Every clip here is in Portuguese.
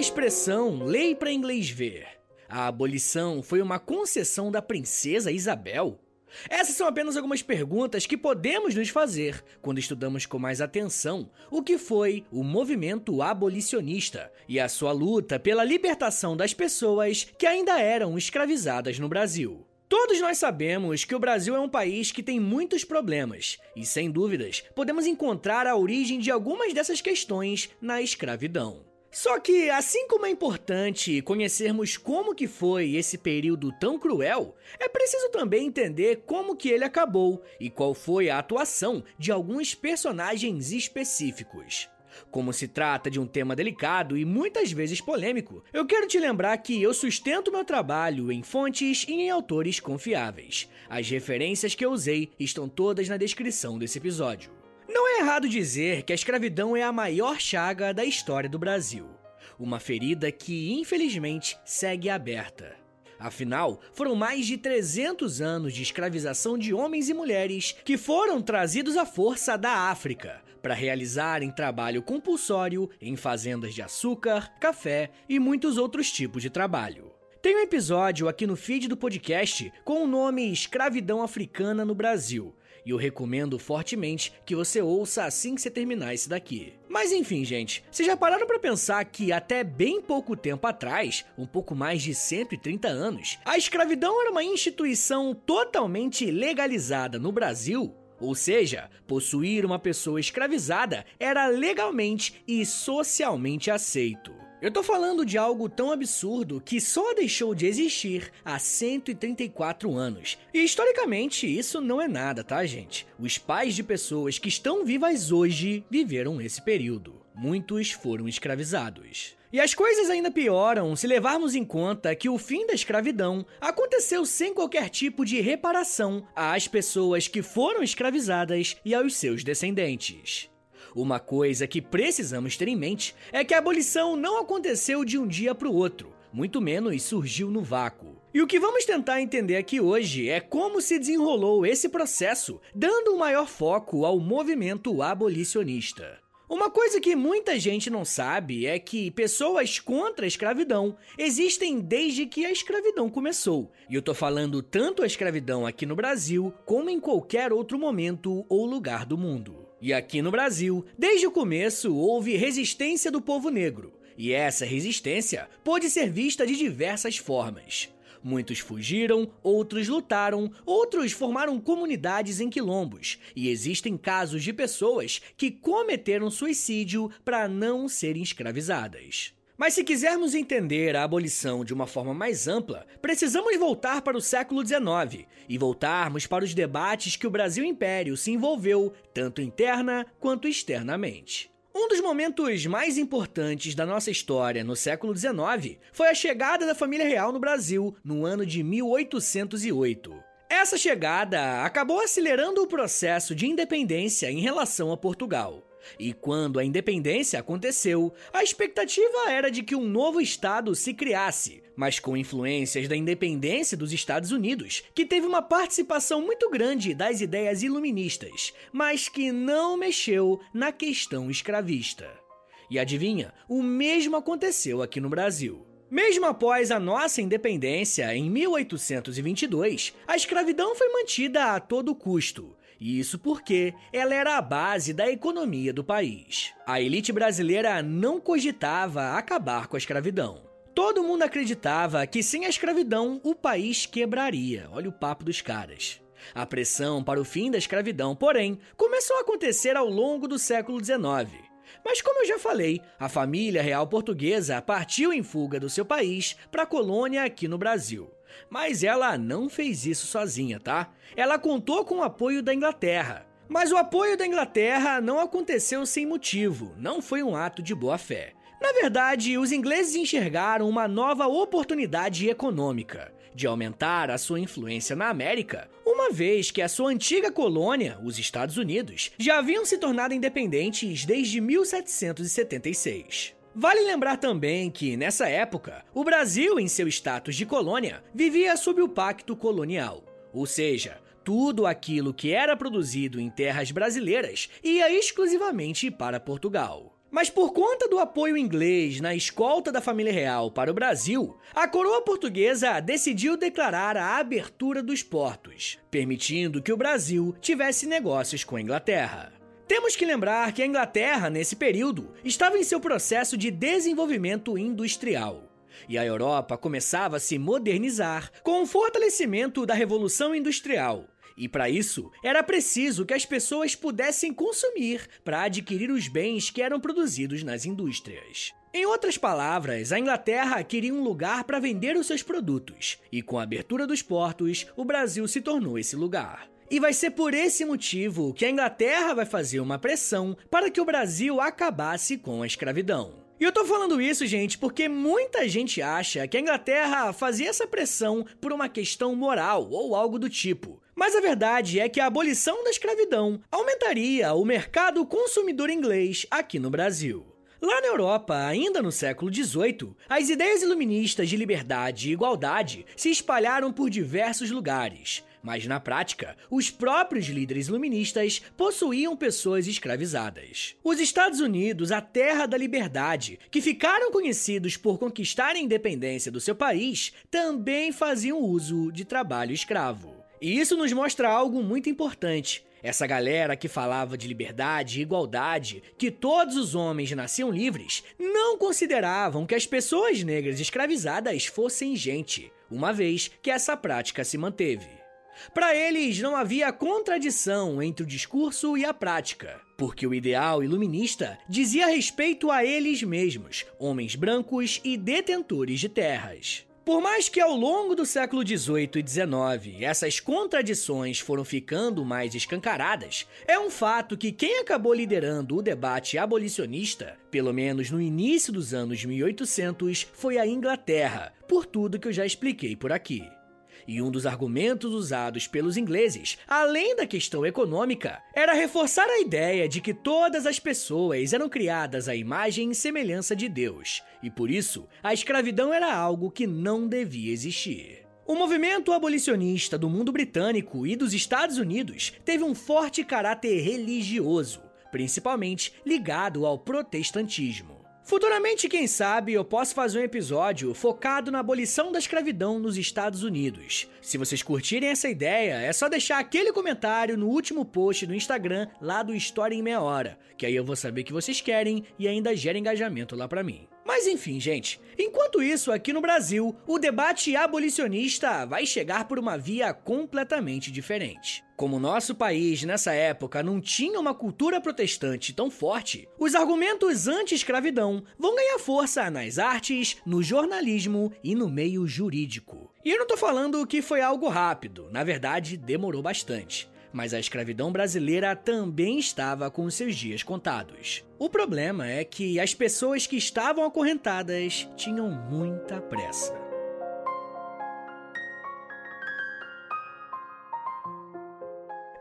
expressão lei para inglês ver, a abolição foi uma concessão da princesa Isabel? Essas são apenas algumas perguntas que podemos nos fazer quando estudamos com mais atenção o que foi o movimento abolicionista e a sua luta pela libertação das pessoas que ainda eram escravizadas no Brasil. Todos nós sabemos que o Brasil é um país que tem muitos problemas, e sem dúvidas podemos encontrar a origem de algumas dessas questões na escravidão. Só que, assim como é importante conhecermos como que foi esse período tão cruel, é preciso também entender como que ele acabou e qual foi a atuação de alguns personagens específicos. Como se trata de um tema delicado e muitas vezes polêmico, eu quero te lembrar que eu sustento meu trabalho em fontes e em autores confiáveis. As referências que eu usei estão todas na descrição desse episódio. Errado dizer que a escravidão é a maior chaga da história do Brasil. Uma ferida que, infelizmente, segue aberta. Afinal, foram mais de 300 anos de escravização de homens e mulheres que foram trazidos à força da África para realizarem trabalho compulsório em fazendas de açúcar, café e muitos outros tipos de trabalho. Tem um episódio aqui no feed do podcast com o nome Escravidão Africana no Brasil, e eu recomendo fortemente que você ouça assim que você terminar esse daqui. Mas enfim, gente, vocês já pararam para pensar que até bem pouco tempo atrás, um pouco mais de 130 anos, a escravidão era uma instituição totalmente legalizada no Brasil? Ou seja, possuir uma pessoa escravizada era legalmente e socialmente aceito. Eu tô falando de algo tão absurdo que só deixou de existir há 134 anos. E historicamente, isso não é nada, tá, gente? Os pais de pessoas que estão vivas hoje viveram esse período. Muitos foram escravizados. E as coisas ainda pioram se levarmos em conta que o fim da escravidão aconteceu sem qualquer tipo de reparação às pessoas que foram escravizadas e aos seus descendentes. Uma coisa que precisamos ter em mente é que a abolição não aconteceu de um dia para o outro, muito menos surgiu no vácuo. E o que vamos tentar entender aqui hoje é como se desenrolou esse processo, dando um maior foco ao movimento abolicionista. Uma coisa que muita gente não sabe é que pessoas contra a escravidão existem desde que a escravidão começou. E eu tô falando tanto a escravidão aqui no Brasil como em qualquer outro momento ou lugar do mundo. E aqui no Brasil, desde o começo, houve resistência do povo negro. E essa resistência pôde ser vista de diversas formas. Muitos fugiram, outros lutaram, outros formaram comunidades em quilombos, e existem casos de pessoas que cometeram suicídio para não serem escravizadas. Mas se quisermos entender a abolição de uma forma mais ampla, precisamos voltar para o século XIX e voltarmos para os debates que o Brasil Império se envolveu, tanto interna quanto externamente. Um dos momentos mais importantes da nossa história no século XIX foi a chegada da família real no Brasil no ano de 1808. Essa chegada acabou acelerando o processo de independência em relação a Portugal. E quando a independência aconteceu, a expectativa era de que um novo estado se criasse, mas com influências da independência dos Estados Unidos, que teve uma participação muito grande das ideias iluministas, mas que não mexeu na questão escravista. E adivinha, o mesmo aconteceu aqui no Brasil. Mesmo após a nossa independência em 1822, a escravidão foi mantida a todo custo, isso porque ela era a base da economia do país. A elite brasileira não cogitava acabar com a escravidão. Todo mundo acreditava que sem a escravidão o país quebraria. Olha o papo dos caras. A pressão para o fim da escravidão, porém, começou a acontecer ao longo do século XIX. Mas como eu já falei, a família real portuguesa partiu em fuga do seu país para a colônia aqui no Brasil. Mas ela não fez isso sozinha, tá? Ela contou com o apoio da Inglaterra. Mas o apoio da Inglaterra não aconteceu sem motivo, não foi um ato de boa fé. Na verdade, os ingleses enxergaram uma nova oportunidade econômica de aumentar a sua influência na América, uma vez que a sua antiga colônia, os Estados Unidos, já haviam se tornado independentes desde 1776. Vale lembrar também que, nessa época, o Brasil, em seu status de colônia, vivia sob o Pacto Colonial, ou seja, tudo aquilo que era produzido em terras brasileiras ia exclusivamente para Portugal. Mas por conta do apoio inglês na escolta da família real para o Brasil, a coroa portuguesa decidiu declarar a abertura dos portos, permitindo que o Brasil tivesse negócios com a Inglaterra. Temos que lembrar que a Inglaterra, nesse período, estava em seu processo de desenvolvimento industrial. E a Europa começava a se modernizar com o fortalecimento da Revolução Industrial, e para isso, era preciso que as pessoas pudessem consumir para adquirir os bens que eram produzidos nas indústrias. Em outras palavras, a Inglaterra queria um lugar para vender os seus produtos, e com a abertura dos portos, o Brasil se tornou esse lugar. E vai ser por esse motivo que a Inglaterra vai fazer uma pressão para que o Brasil acabasse com a escravidão. E eu tô falando isso, gente, porque muita gente acha que a Inglaterra fazia essa pressão por uma questão moral ou algo do tipo. Mas a verdade é que a abolição da escravidão aumentaria o mercado consumidor inglês aqui no Brasil. Lá na Europa, ainda no século XVIII, as ideias iluministas de liberdade e igualdade se espalharam por diversos lugares, mas na prática, os próprios líderes iluministas possuíam pessoas escravizadas. Os Estados Unidos, a terra da liberdade, que ficaram conhecidos por conquistar a independência do seu país, também faziam uso de trabalho escravo. E isso nos mostra algo muito importante. Essa galera que falava de liberdade e igualdade, que todos os homens nasciam livres, não consideravam que as pessoas negras escravizadas fossem gente, uma vez que essa prática se manteve. Para eles, não havia contradição entre o discurso e a prática, porque o ideal iluminista dizia respeito a eles mesmos, homens brancos e detentores de terras. Por mais que ao longo do século XVIII e XIX essas contradições foram ficando mais escancaradas, é um fato que quem acabou liderando o debate abolicionista, pelo menos no início dos anos 1800, foi a Inglaterra, por tudo que eu já expliquei por aqui. E um dos argumentos usados pelos ingleses, além da questão econômica, era reforçar a ideia de que todas as pessoas eram criadas à imagem e semelhança de Deus, e por isso a escravidão era algo que não devia existir. O movimento abolicionista do mundo britânico e dos Estados Unidos teve um forte caráter religioso, principalmente ligado ao protestantismo. Futuramente, quem sabe, eu posso fazer um episódio focado na abolição da escravidão nos Estados Unidos. Se vocês curtirem essa ideia, é só deixar aquele comentário no último post do Instagram lá do História em Meia Hora, que aí eu vou saber que vocês querem e ainda gera engajamento lá pra mim. Mas enfim, gente, enquanto isso, aqui no Brasil, o debate abolicionista vai chegar por uma via completamente diferente. Como nosso país nessa época não tinha uma cultura protestante tão forte, os argumentos anti-escravidão vão ganhar força nas artes, no jornalismo e no meio jurídico. E eu não tô falando que foi algo rápido, na verdade demorou bastante mas a escravidão brasileira também estava com seus dias contados. O problema é que as pessoas que estavam acorrentadas tinham muita pressa.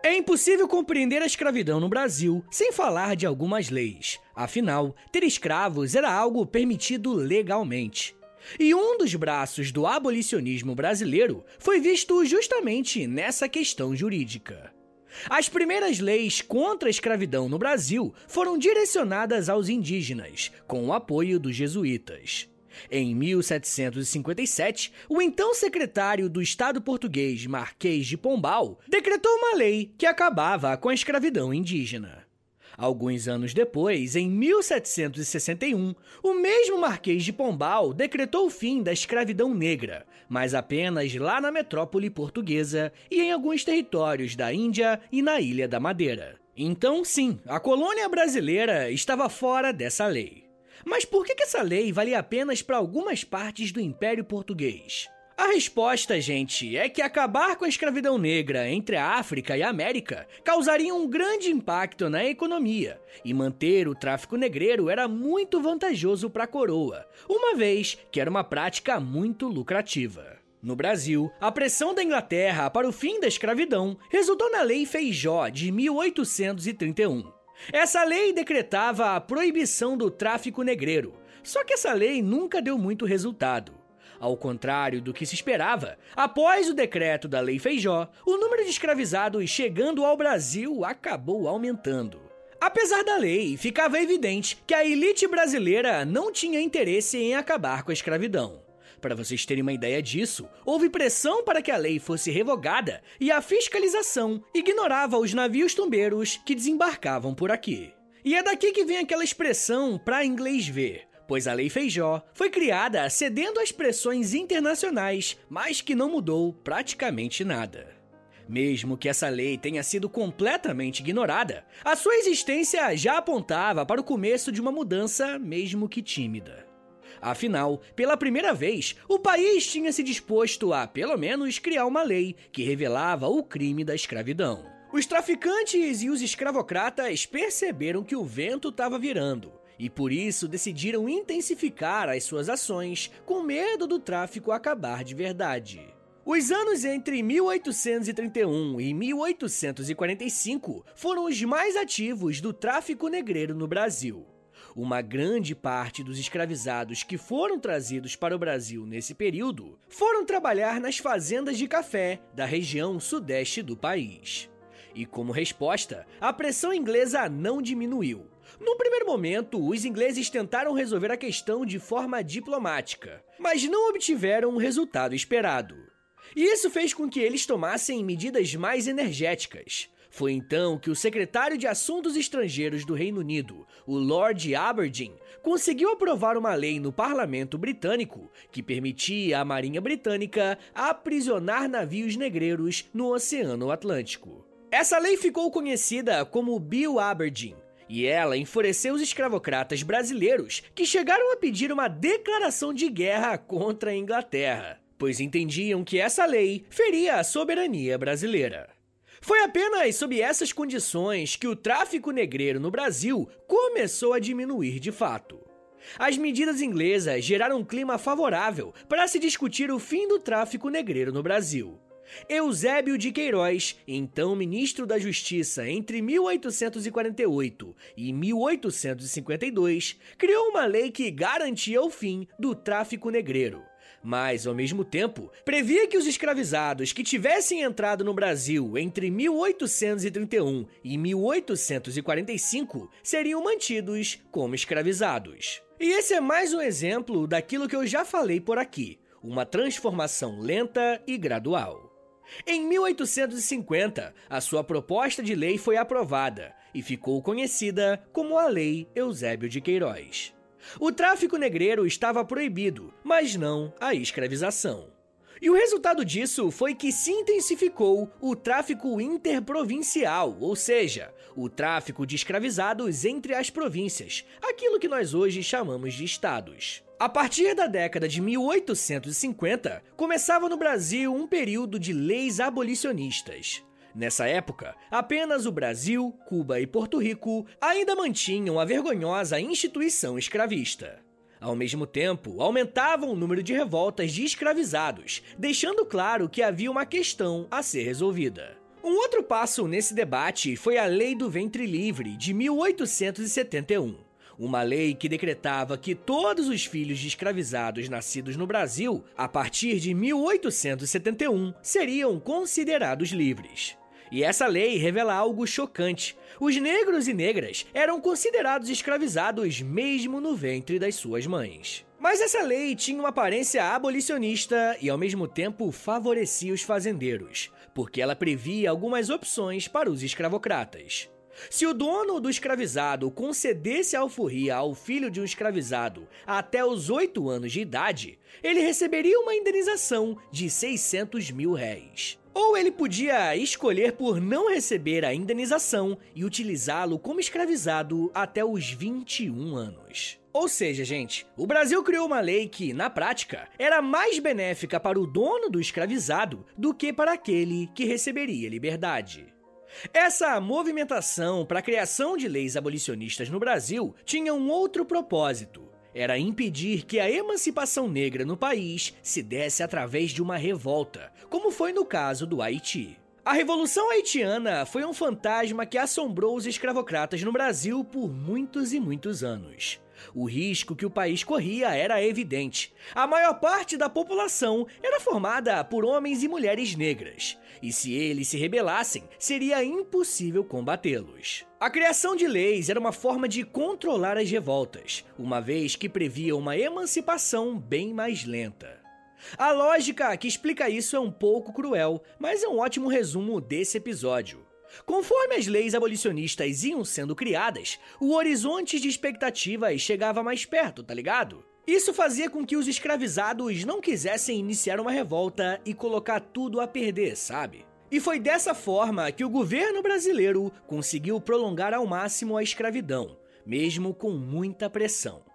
É impossível compreender a escravidão no Brasil sem falar de algumas leis. Afinal, ter escravos era algo permitido legalmente. E um dos braços do abolicionismo brasileiro foi visto justamente nessa questão jurídica. As primeiras leis contra a escravidão no Brasil foram direcionadas aos indígenas, com o apoio dos jesuítas. Em 1757, o então secretário do Estado português Marquês de Pombal decretou uma lei que acabava com a escravidão indígena. Alguns anos depois, em 1761, o mesmo Marquês de Pombal decretou o fim da escravidão negra, mas apenas lá na metrópole portuguesa e em alguns territórios da Índia e na Ilha da Madeira. Então, sim, a colônia brasileira estava fora dessa lei. Mas por que essa lei valia apenas para algumas partes do Império Português? A resposta, gente, é que acabar com a escravidão negra entre a África e a América causaria um grande impacto na economia, e manter o tráfico negreiro era muito vantajoso para a coroa, uma vez que era uma prática muito lucrativa. No Brasil, a pressão da Inglaterra para o fim da escravidão resultou na Lei Feijó de 1831. Essa lei decretava a proibição do tráfico negreiro, só que essa lei nunca deu muito resultado. Ao contrário do que se esperava, após o decreto da Lei Feijó, o número de escravizados chegando ao Brasil acabou aumentando. Apesar da lei, ficava evidente que a elite brasileira não tinha interesse em acabar com a escravidão. Para vocês terem uma ideia disso, houve pressão para que a lei fosse revogada e a fiscalização ignorava os navios tombeiros que desembarcavam por aqui. E é daqui que vem aquela expressão para inglês ver, pois a Lei Feijó foi criada cedendo às pressões internacionais, mas que não mudou praticamente nada. Mesmo que essa lei tenha sido completamente ignorada, a sua existência já apontava para o começo de uma mudança, mesmo que tímida. Afinal, pela primeira vez, o país tinha se disposto a, pelo menos, criar uma lei que revelava o crime da escravidão. Os traficantes e os escravocratas perceberam que o vento estava virando e por isso decidiram intensificar as suas ações com medo do tráfico acabar de verdade. Os anos entre 1831 e 1845 foram os mais ativos do tráfico negreiro no Brasil. Uma grande parte dos escravizados que foram trazidos para o Brasil nesse período foram trabalhar nas fazendas de café da região sudeste do país. E como resposta, a pressão inglesa não diminuiu. No primeiro momento, os ingleses tentaram resolver a questão de forma diplomática, mas não obtiveram o resultado esperado. E isso fez com que eles tomassem medidas mais energéticas. Foi então que o secretário de Assuntos Estrangeiros do Reino Unido, o Lord Aberdeen, conseguiu aprovar uma lei no parlamento britânico que permitia à Marinha Britânica aprisionar navios negreiros no Oceano Atlântico. Essa lei ficou conhecida como Bill Aberdeen, e ela enfureceu os escravocratas brasileiros que chegaram a pedir uma declaração de guerra contra a Inglaterra, pois entendiam que essa lei feria a soberania brasileira. Foi apenas sob essas condições que o tráfico negreiro no Brasil começou a diminuir de fato. As medidas inglesas geraram um clima favorável para se discutir o fim do tráfico negreiro no Brasil. Eusébio de Queiroz, então ministro da Justiça entre 1848 e 1852, criou uma lei que garantia o fim do tráfico negreiro. Mas, ao mesmo tempo, previa que os escravizados que tivessem entrado no Brasil entre 1831 e 1845 seriam mantidos como escravizados. E esse é mais um exemplo daquilo que eu já falei por aqui: uma transformação lenta e gradual. Em 1850, a sua proposta de lei foi aprovada e ficou conhecida como a Lei Eusébio de Queiroz. O tráfico negreiro estava proibido, mas não a escravização. E o resultado disso foi que se intensificou o tráfico interprovincial, ou seja, o tráfico de escravizados entre as províncias, aquilo que nós hoje chamamos de estados. A partir da década de 1850, começava no Brasil um período de leis abolicionistas. Nessa época, apenas o Brasil, Cuba e Porto Rico ainda mantinham a vergonhosa instituição escravista. Ao mesmo tempo, aumentava o número de revoltas de escravizados, deixando claro que havia uma questão a ser resolvida. Um outro passo nesse debate foi a Lei do Ventre Livre de 1871 uma lei que decretava que todos os filhos de escravizados nascidos no Brasil, a partir de 1871, seriam considerados livres. E essa lei revela algo chocante. Os negros e negras eram considerados escravizados mesmo no ventre das suas mães. Mas essa lei tinha uma aparência abolicionista e ao mesmo tempo favorecia os fazendeiros, porque ela previa algumas opções para os escravocratas. Se o dono do escravizado concedesse a alforria ao filho de um escravizado até os 8 anos de idade, ele receberia uma indenização de 600 mil réis. Ou ele podia escolher por não receber a indenização e utilizá-lo como escravizado até os 21 anos. Ou seja, gente, o Brasil criou uma lei que, na prática, era mais benéfica para o dono do escravizado do que para aquele que receberia liberdade. Essa movimentação para a criação de leis abolicionistas no Brasil tinha um outro propósito. Era impedir que a emancipação negra no país se desse através de uma revolta, como foi no caso do Haiti. A Revolução Haitiana foi um fantasma que assombrou os escravocratas no Brasil por muitos e muitos anos. O risco que o país corria era evidente. A maior parte da população era formada por homens e mulheres negras, e se eles se rebelassem, seria impossível combatê-los. A criação de leis era uma forma de controlar as revoltas, uma vez que previa uma emancipação bem mais lenta. A lógica que explica isso é um pouco cruel, mas é um ótimo resumo desse episódio. Conforme as leis abolicionistas iam sendo criadas, o horizonte de expectativas chegava mais perto, tá ligado? Isso fazia com que os escravizados não quisessem iniciar uma revolta e colocar tudo a perder, sabe? E foi dessa forma que o governo brasileiro conseguiu prolongar ao máximo a escravidão, mesmo com muita pressão.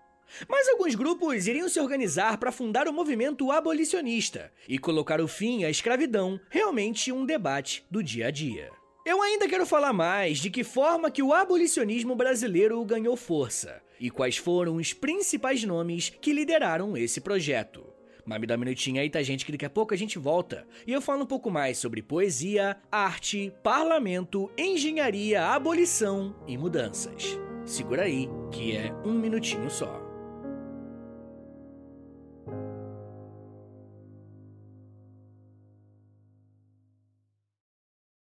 Mas alguns grupos iriam se organizar para fundar o movimento abolicionista e colocar o fim à escravidão, realmente um debate do dia a dia. Eu ainda quero falar mais de que forma que o abolicionismo brasileiro ganhou força e quais foram os principais nomes que lideraram esse projeto. Mas me dá um minutinho aí, tá, gente? Que daqui a pouco a gente volta e eu falo um pouco mais sobre poesia, arte, parlamento, engenharia, abolição e mudanças. Segura aí, que é um minutinho só.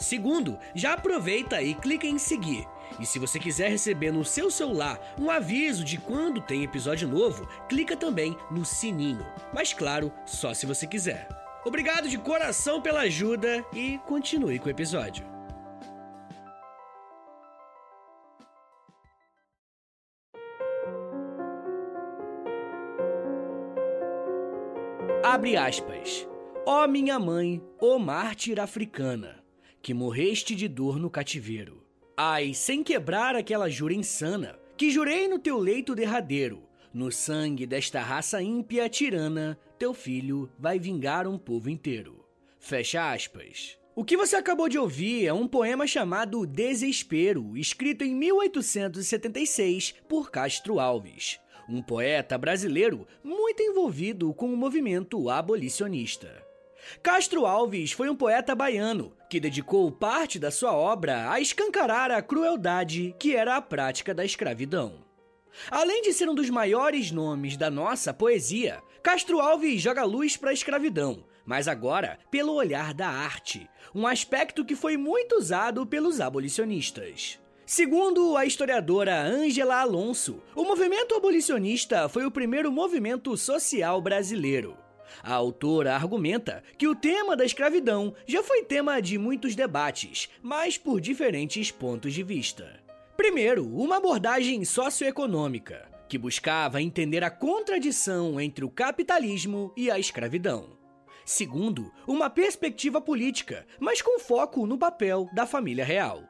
Segundo, já aproveita e clica em seguir. E se você quiser receber no seu celular um aviso de quando tem episódio novo, clica também no sininho. Mas claro, só se você quiser. Obrigado de coração pela ajuda e continue com o episódio. Abre aspas. Ó oh, minha mãe, ó oh, mártir africana que morreste de dor no cativeiro. Ai, sem quebrar aquela jura insana, que jurei no teu leito derradeiro, no sangue desta raça ímpia tirana, teu filho vai vingar um povo inteiro. Fecha aspas. O que você acabou de ouvir é um poema chamado Desespero, escrito em 1876 por Castro Alves, um poeta brasileiro muito envolvido com o movimento abolicionista. Castro Alves foi um poeta baiano que dedicou parte da sua obra a escancarar a crueldade que era a prática da escravidão. Além de ser um dos maiores nomes da nossa poesia, Castro Alves joga luz para a escravidão, mas agora pelo olhar da arte, um aspecto que foi muito usado pelos abolicionistas. Segundo a historiadora Ângela Alonso, o movimento abolicionista foi o primeiro movimento social brasileiro. A autora argumenta que o tema da escravidão já foi tema de muitos debates, mas por diferentes pontos de vista. Primeiro, uma abordagem socioeconômica, que buscava entender a contradição entre o capitalismo e a escravidão. Segundo, uma perspectiva política, mas com foco no papel da família real.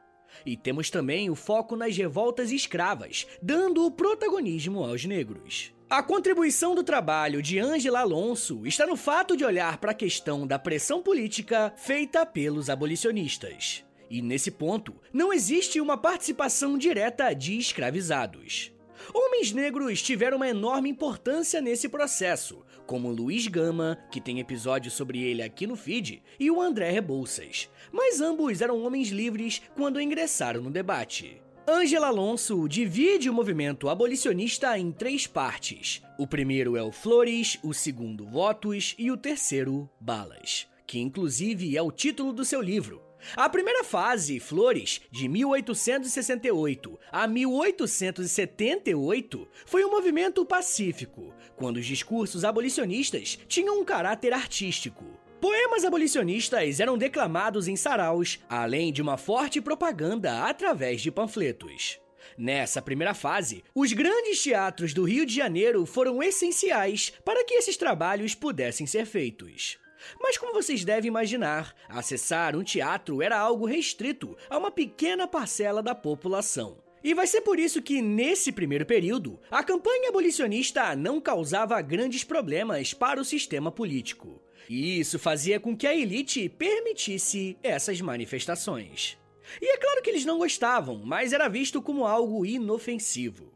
E temos também o foco nas revoltas escravas, dando o protagonismo aos negros. A contribuição do trabalho de Angela Alonso está no fato de olhar para a questão da pressão política feita pelos abolicionistas. E nesse ponto, não existe uma participação direta de escravizados. Homens negros tiveram uma enorme importância nesse processo, como Luiz Gama, que tem episódio sobre ele aqui no feed, e o André Rebouças. Mas ambos eram homens livres quando ingressaram no debate. Angela Alonso divide o movimento abolicionista em três partes. O primeiro é o Flores, o segundo Votos e o terceiro Balas, que inclusive é o título do seu livro. A primeira fase, Flores, de 1868 a 1878, foi um movimento pacífico, quando os discursos abolicionistas tinham um caráter artístico. Poemas abolicionistas eram declamados em saraus, além de uma forte propaganda através de panfletos. Nessa primeira fase, os grandes teatros do Rio de Janeiro foram essenciais para que esses trabalhos pudessem ser feitos. Mas como vocês devem imaginar, acessar um teatro era algo restrito a uma pequena parcela da população. E vai ser por isso que, nesse primeiro período, a campanha abolicionista não causava grandes problemas para o sistema político. Isso fazia com que a elite permitisse essas manifestações. E é claro que eles não gostavam, mas era visto como algo inofensivo.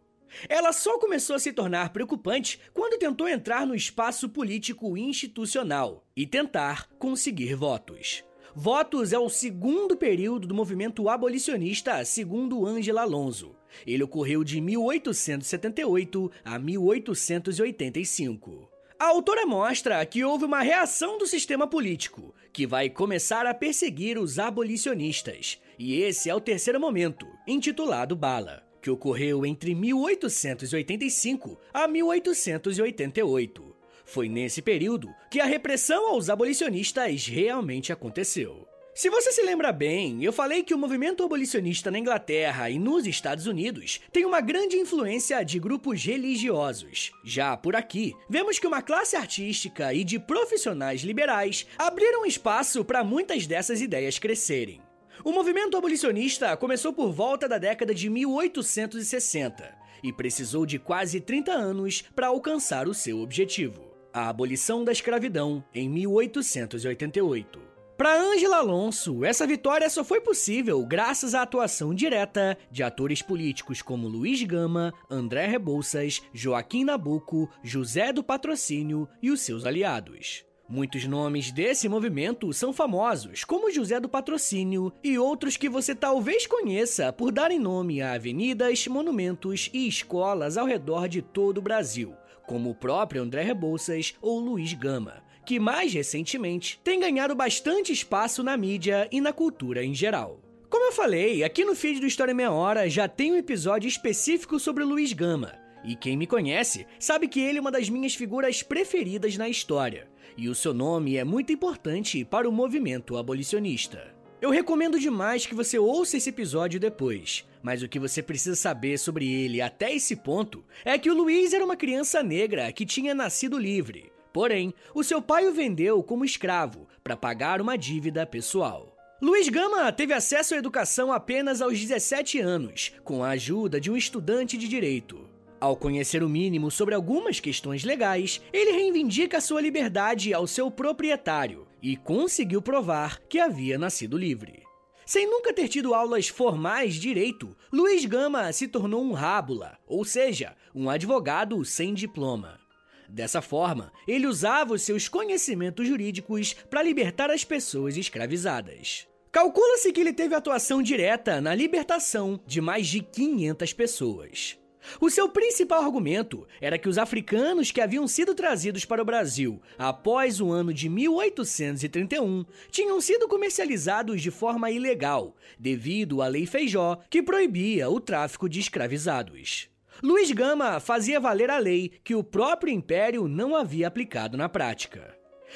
Ela só começou a se tornar preocupante quando tentou entrar no espaço político institucional e tentar conseguir votos. Votos é o segundo período do movimento abolicionista, segundo Ângela Alonso. Ele ocorreu de 1878 a 1885. A autora mostra que houve uma reação do sistema político, que vai começar a perseguir os abolicionistas, e esse é o terceiro momento, intitulado Bala, que ocorreu entre 1885 a 1888. Foi nesse período que a repressão aos abolicionistas realmente aconteceu. Se você se lembra bem, eu falei que o movimento abolicionista na Inglaterra e nos Estados Unidos tem uma grande influência de grupos religiosos. Já por aqui, vemos que uma classe artística e de profissionais liberais abriram espaço para muitas dessas ideias crescerem. O movimento abolicionista começou por volta da década de 1860 e precisou de quase 30 anos para alcançar o seu objetivo a abolição da escravidão em 1888. Para Ângela Alonso, essa vitória só foi possível graças à atuação direta de atores políticos como Luiz Gama, André Rebouças, Joaquim Nabuco, José do Patrocínio e os seus aliados. Muitos nomes desse movimento são famosos, como José do Patrocínio e outros que você talvez conheça por darem nome a avenidas, monumentos e escolas ao redor de todo o Brasil, como o próprio André Rebouças ou Luiz Gama, que mais recentemente tem ganhado bastante espaço na mídia e na cultura em geral. Como eu falei, aqui no feed do História Meia Hora já tem um episódio específico sobre Luiz Gama, e quem me conhece sabe que ele é uma das minhas figuras preferidas na história, e o seu nome é muito importante para o movimento abolicionista. Eu recomendo demais que você ouça esse episódio depois, mas o que você precisa saber sobre ele até esse ponto é que o Luiz era uma criança negra que tinha nascido livre. Porém, o seu pai o vendeu como escravo para pagar uma dívida pessoal. Luiz Gama teve acesso à educação apenas aos 17 anos, com a ajuda de um estudante de direito. Ao conhecer o mínimo sobre algumas questões legais, ele reivindica sua liberdade ao seu proprietário e conseguiu provar que havia nascido livre. Sem nunca ter tido aulas formais de direito, Luiz Gama se tornou um rábula, ou seja, um advogado sem diploma. Dessa forma, ele usava os seus conhecimentos jurídicos para libertar as pessoas escravizadas. Calcula-se que ele teve atuação direta na libertação de mais de 500 pessoas. O seu principal argumento era que os africanos que haviam sido trazidos para o Brasil após o ano de 1831 tinham sido comercializados de forma ilegal, devido à Lei Feijó, que proibia o tráfico de escravizados. Luiz Gama fazia valer a lei que o próprio império não havia aplicado na prática.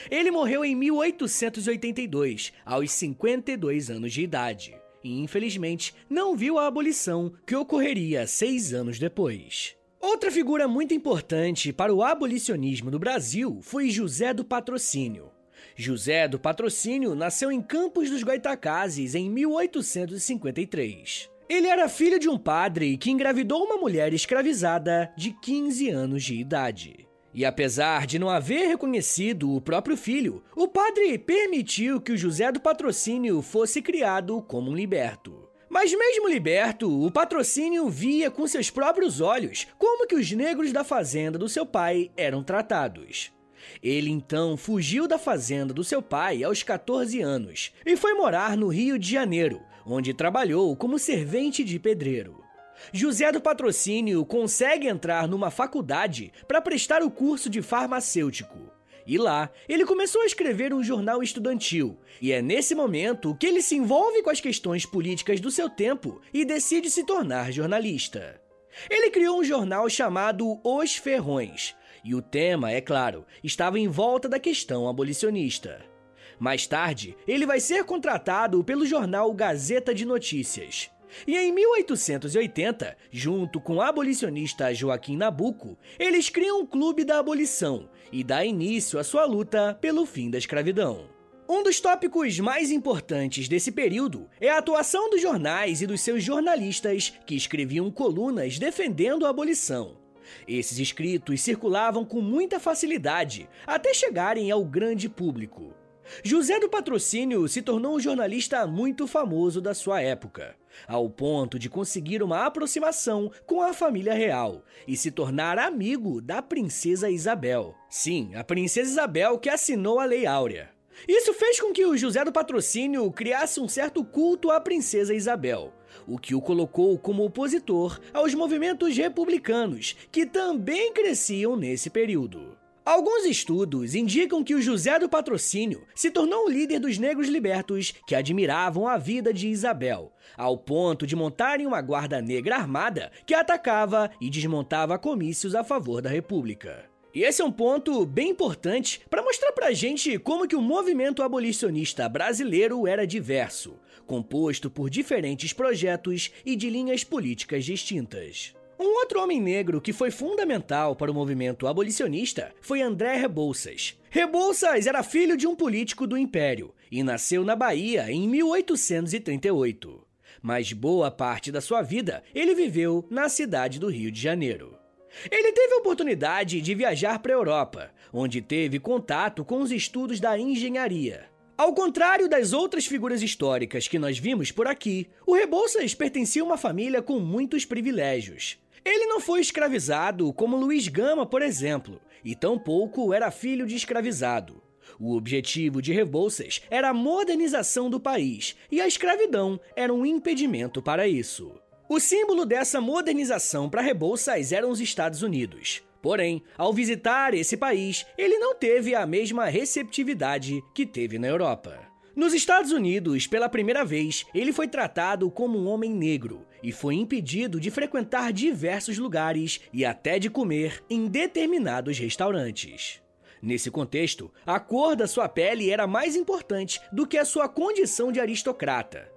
Ele morreu em 1882, aos 52 anos de idade e infelizmente não viu a abolição que ocorreria seis anos depois. Outra figura muito importante para o abolicionismo no Brasil foi José do Patrocínio. José do Patrocínio nasceu em Campos dos Goitacazes em 1853. Ele era filho de um padre que engravidou uma mulher escravizada de 15 anos de idade. E apesar de não haver reconhecido o próprio filho, o padre permitiu que o José do Patrocínio fosse criado como um liberto. Mas mesmo liberto, o patrocínio via com seus próprios olhos como que os negros da fazenda do seu pai eram tratados. Ele então fugiu da fazenda do seu pai aos 14 anos e foi morar no Rio de Janeiro, onde trabalhou como servente de pedreiro. José do Patrocínio consegue entrar numa faculdade para prestar o curso de farmacêutico. E lá, ele começou a escrever um jornal estudantil, e é nesse momento que ele se envolve com as questões políticas do seu tempo e decide se tornar jornalista. Ele criou um jornal chamado Os Ferrões, e o tema, é claro, estava em volta da questão abolicionista. Mais tarde, ele vai ser contratado pelo jornal Gazeta de Notícias E em 1880, junto com o abolicionista Joaquim Nabuco, eles criam um clube da abolição e dá início à sua luta pelo fim da escravidão. Um dos tópicos mais importantes desse período é a atuação dos jornais e dos seus jornalistas que escreviam colunas defendendo a abolição. Esses escritos circulavam com muita facilidade até chegarem ao grande público. José do Patrocínio se tornou um jornalista muito famoso da sua época, ao ponto de conseguir uma aproximação com a família real e se tornar amigo da princesa Isabel. Sim, a princesa Isabel que assinou a Lei Áurea. Isso fez com que o José do Patrocínio criasse um certo culto à princesa Isabel, o que o colocou como opositor aos movimentos republicanos, que também cresciam nesse período. Alguns estudos indicam que o José do Patrocínio se tornou o líder dos negros libertos que admiravam a vida de Isabel, ao ponto de montarem uma guarda negra armada que atacava e desmontava comícios a favor da República. E esse é um ponto bem importante para mostrar pra gente como que o movimento abolicionista brasileiro era diverso, composto por diferentes projetos e de linhas políticas distintas. Um outro homem negro que foi fundamental para o movimento abolicionista foi André Rebouças. Rebouças era filho de um político do Império e nasceu na Bahia em 1838. Mas boa parte da sua vida ele viveu na cidade do Rio de Janeiro. Ele teve a oportunidade de viajar para a Europa, onde teve contato com os estudos da engenharia. Ao contrário das outras figuras históricas que nós vimos por aqui, o Rebouças pertencia a uma família com muitos privilégios. Ele não foi escravizado como Luiz Gama, por exemplo, e tampouco era filho de escravizado. O objetivo de Rebouças era a modernização do país, e a escravidão era um impedimento para isso. O símbolo dessa modernização para Rebouças eram os Estados Unidos. Porém, ao visitar esse país, ele não teve a mesma receptividade que teve na Europa. Nos Estados Unidos, pela primeira vez, ele foi tratado como um homem negro e foi impedido de frequentar diversos lugares e até de comer em determinados restaurantes. Nesse contexto, a cor da sua pele era mais importante do que a sua condição de aristocrata.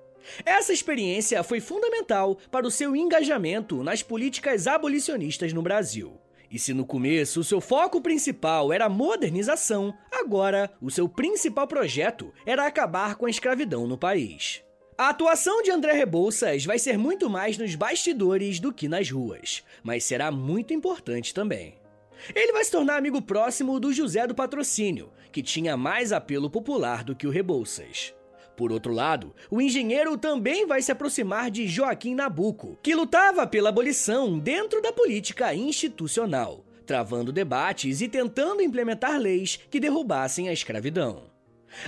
Essa experiência foi fundamental para o seu engajamento nas políticas abolicionistas no Brasil. E se no começo o seu foco principal era a modernização, agora o seu principal projeto era acabar com a escravidão no país. A atuação de André Rebouças vai ser muito mais nos bastidores do que nas ruas, mas será muito importante também. Ele vai se tornar amigo próximo do José do Patrocínio, que tinha mais apelo popular do que o Rebouças. Por outro lado, o engenheiro também vai se aproximar de Joaquim Nabuco, que lutava pela abolição dentro da política institucional, travando debates e tentando implementar leis que derrubassem a escravidão.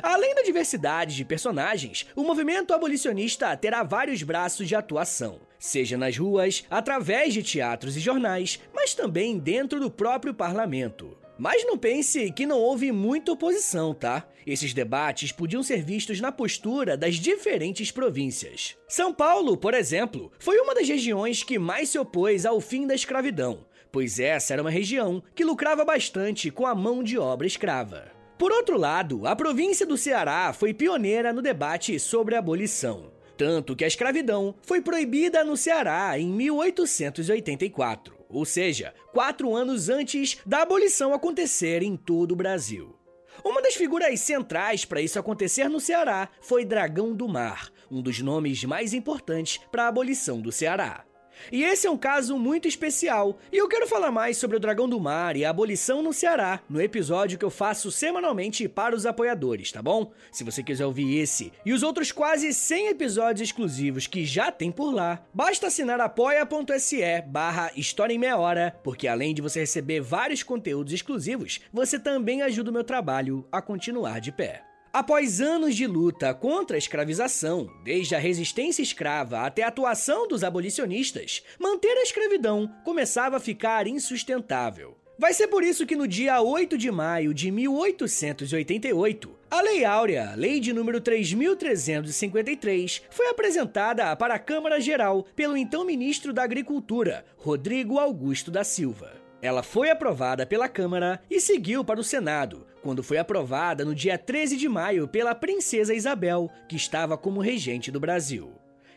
Além da diversidade de personagens, o movimento abolicionista terá vários braços de atuação, seja nas ruas, através de teatros e jornais, mas também dentro do próprio parlamento. Mas não pense que não houve muita oposição, tá? Esses debates podiam ser vistos na postura das diferentes províncias. São Paulo, por exemplo, foi uma das regiões que mais se opôs ao fim da escravidão, pois essa era uma região que lucrava bastante com a mão de obra escrava. Por outro lado, a província do Ceará foi pioneira no debate sobre a abolição. Tanto que a escravidão foi proibida no Ceará em 1884 ou seja, quatro anos antes da abolição acontecer em todo o Brasil. Uma das figuras centrais para isso acontecer no Ceará foi Dragão do Mar, um dos nomes mais importantes para a abolição do Ceará. E esse é um caso muito especial, e eu quero falar mais sobre o Dragão do Mar e a abolição no Ceará no episódio que eu faço semanalmente para os apoiadores, tá bom? Se você quiser ouvir esse e os outros quase 100 episódios exclusivos que já tem por lá, basta assinar apoia.se barra História em Meia Hora, porque além de você receber vários conteúdos exclusivos, você também ajuda o meu trabalho a continuar de pé. Após anos de luta contra a escravização, desde a resistência escrava até a atuação dos abolicionistas, manter a escravidão começava a ficar insustentável. Vai ser por isso que no dia 8 de maio de 1888, a Lei Áurea, lei de número 3353, foi apresentada para a Câmara Geral pelo então ministro da Agricultura, Rodrigo Augusto da Silva. Ela foi aprovada pela Câmara e seguiu para o Senado, quando foi aprovada no dia 13 de maio pela Princesa Isabel, que estava como regente do Brasil.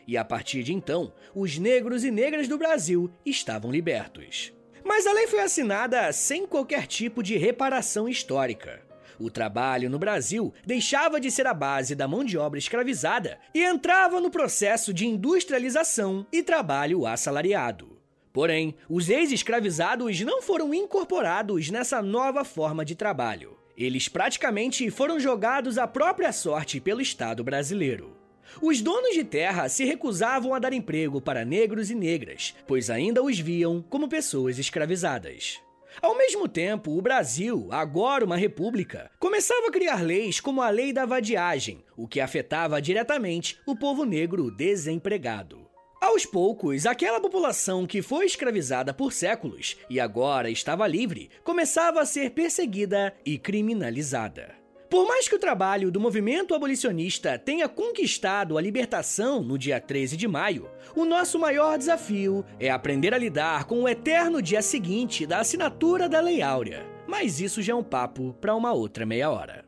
e a partir de então, os negros e negras do Brasil estavam libertos. Mas a lei foi assinada sem qualquer tipo de reparação histórica. O trabalho no Brasil deixava de ser a base da mão de obra escravizada e entrava no processo de industrialização e trabalho assalariado. Porém, os ex-escravizados não foram incorporados nessa nova forma de trabalho. Eles praticamente foram jogados à própria sorte pelo Estado brasileiro. Os donos de terra se recusavam a dar emprego para negros e negras, pois ainda os viam como pessoas escravizadas. Ao mesmo tempo, o Brasil, agora uma república, começava a criar leis como a Lei da Vadiagem, o que afetava diretamente o povo negro desempregado. Aos poucos, aquela população que foi escravizada por séculos e agora estava livre começava a ser perseguida e criminalizada. Por mais que o trabalho do movimento abolicionista tenha conquistado a libertação no dia 13 de maio, o nosso maior desafio é aprender a lidar com o eterno dia seguinte da assinatura da Lei Áurea. Mas isso já é um papo para uma outra meia hora.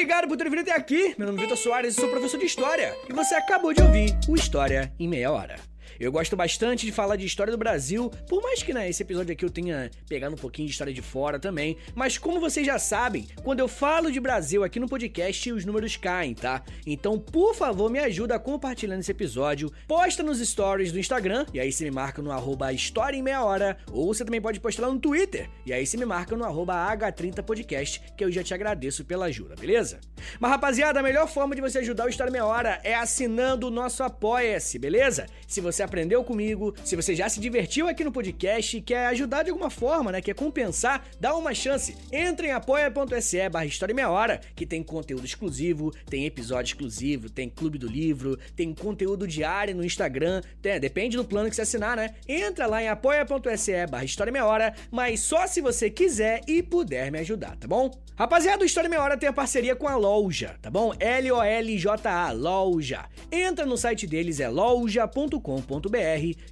Obrigado por ter vindo até aqui. Meu nome é Vitor Soares e sou professor de História. E você acabou de ouvir o História em Meia Hora. Eu gosto bastante de falar de história do Brasil, por mais que nesse né, episódio aqui eu tenha pegado um pouquinho de história de fora também. Mas como vocês já sabem, quando eu falo de Brasil aqui no podcast, os números caem, tá? Então, por favor, me ajuda compartilhando esse episódio. Posta nos stories do Instagram, e aí você me marca no arroba História em Meia Hora. Ou você também pode postar lá no Twitter, e aí você me marca no arroba H30podcast, que eu já te agradeço pela ajuda, beleza? Mas rapaziada, a melhor forma de você ajudar o História em Meia Hora é assinando o nosso Apoia-se, beleza? Se você aprendeu comigo, se você já se divertiu aqui no podcast e quer ajudar de alguma forma, né? Quer compensar, dá uma chance. Entre em apoia.se barra História Meia Hora, que tem conteúdo exclusivo, tem episódio exclusivo, tem clube do livro, tem conteúdo diário no Instagram, tem, depende do plano que você assinar, né? Entra lá em apoia.se barra História Meia Hora, mas só se você quiser e puder me ajudar, tá bom? Rapaziada, o História Meia Hora tem a parceria com a Loja, tá bom? L-O-L-J-A, Loja. Entra no site deles, é loja.com.br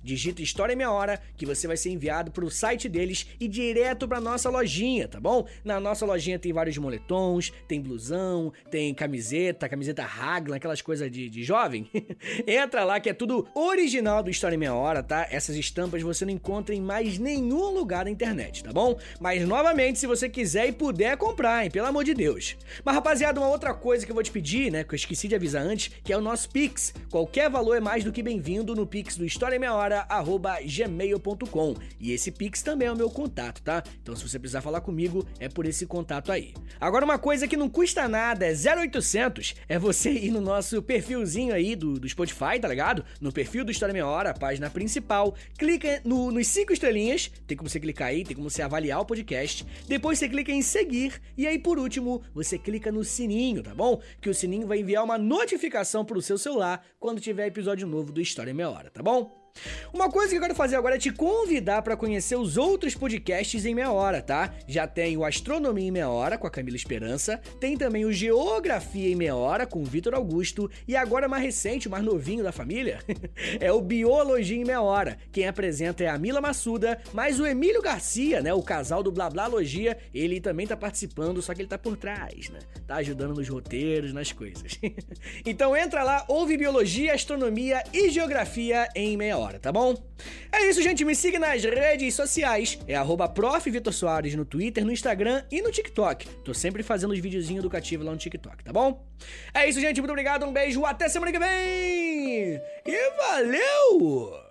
digita História Meia Hora, que você vai ser enviado para o site deles e direto para nossa lojinha, tá bom? Na nossa lojinha tem vários moletons, tem blusão, tem camiseta, camiseta Raglan, aquelas coisas de, de jovem. Entra lá que é tudo original do História Meia Hora, tá? Essas estampas você não encontra em mais nenhum lugar da internet, tá bom? Mas novamente, se você quiser e puder comprar, hein? Pelo amor de Deus. Mas rapaziada, uma outra coisa que eu vou te pedir, né? Que eu esqueci de avisar antes, que é o nosso Pix. Qualquer valor é mais do que bem-vindo no Pix do História Meia Hora, arroba gmail.com. E esse Pix também é o meu contato, tá? Então se você precisar falar comigo, é por esse contato aí. Agora uma coisa que não custa nada, é 0800, é você ir no nosso perfilzinho aí do, do Spotify, tá ligado? No perfil do História Meia Hora, a página principal, clica no, nos cinco estrelinhas, tem como você clicar aí, tem como você avaliar o podcast, depois você clica em seguir, e aí por último, você clica no sininho, tá bom? Que o sininho vai enviar uma notificação pro seu celular quando tiver episódio novo do História Meia Hora, tá bom? Uma coisa que eu quero fazer agora é te convidar para conhecer os outros podcasts em meia hora, tá? Já tem o Astronomia em meia hora com a Camila Esperança, tem também o Geografia em meia hora com o Vitor Augusto e agora mais recente, mais novinho da família, é o Biologia em meia hora. Quem apresenta é a Mila Massuda, mas o Emílio Garcia, né, o casal do Blá Blá Logia, ele também tá participando, só que ele tá por trás, né? Tá ajudando nos roteiros, nas coisas. então entra lá, ouve Biologia, Astronomia e Geografia em meia hora hora, tá bom? É isso, gente. Me siga nas redes sociais. É arroba Soares no Twitter, no Instagram e no TikTok. Tô sempre fazendo os videozinhos educativos lá no TikTok, tá bom? É isso, gente. Muito obrigado. Um beijo. Até semana que vem. E valeu!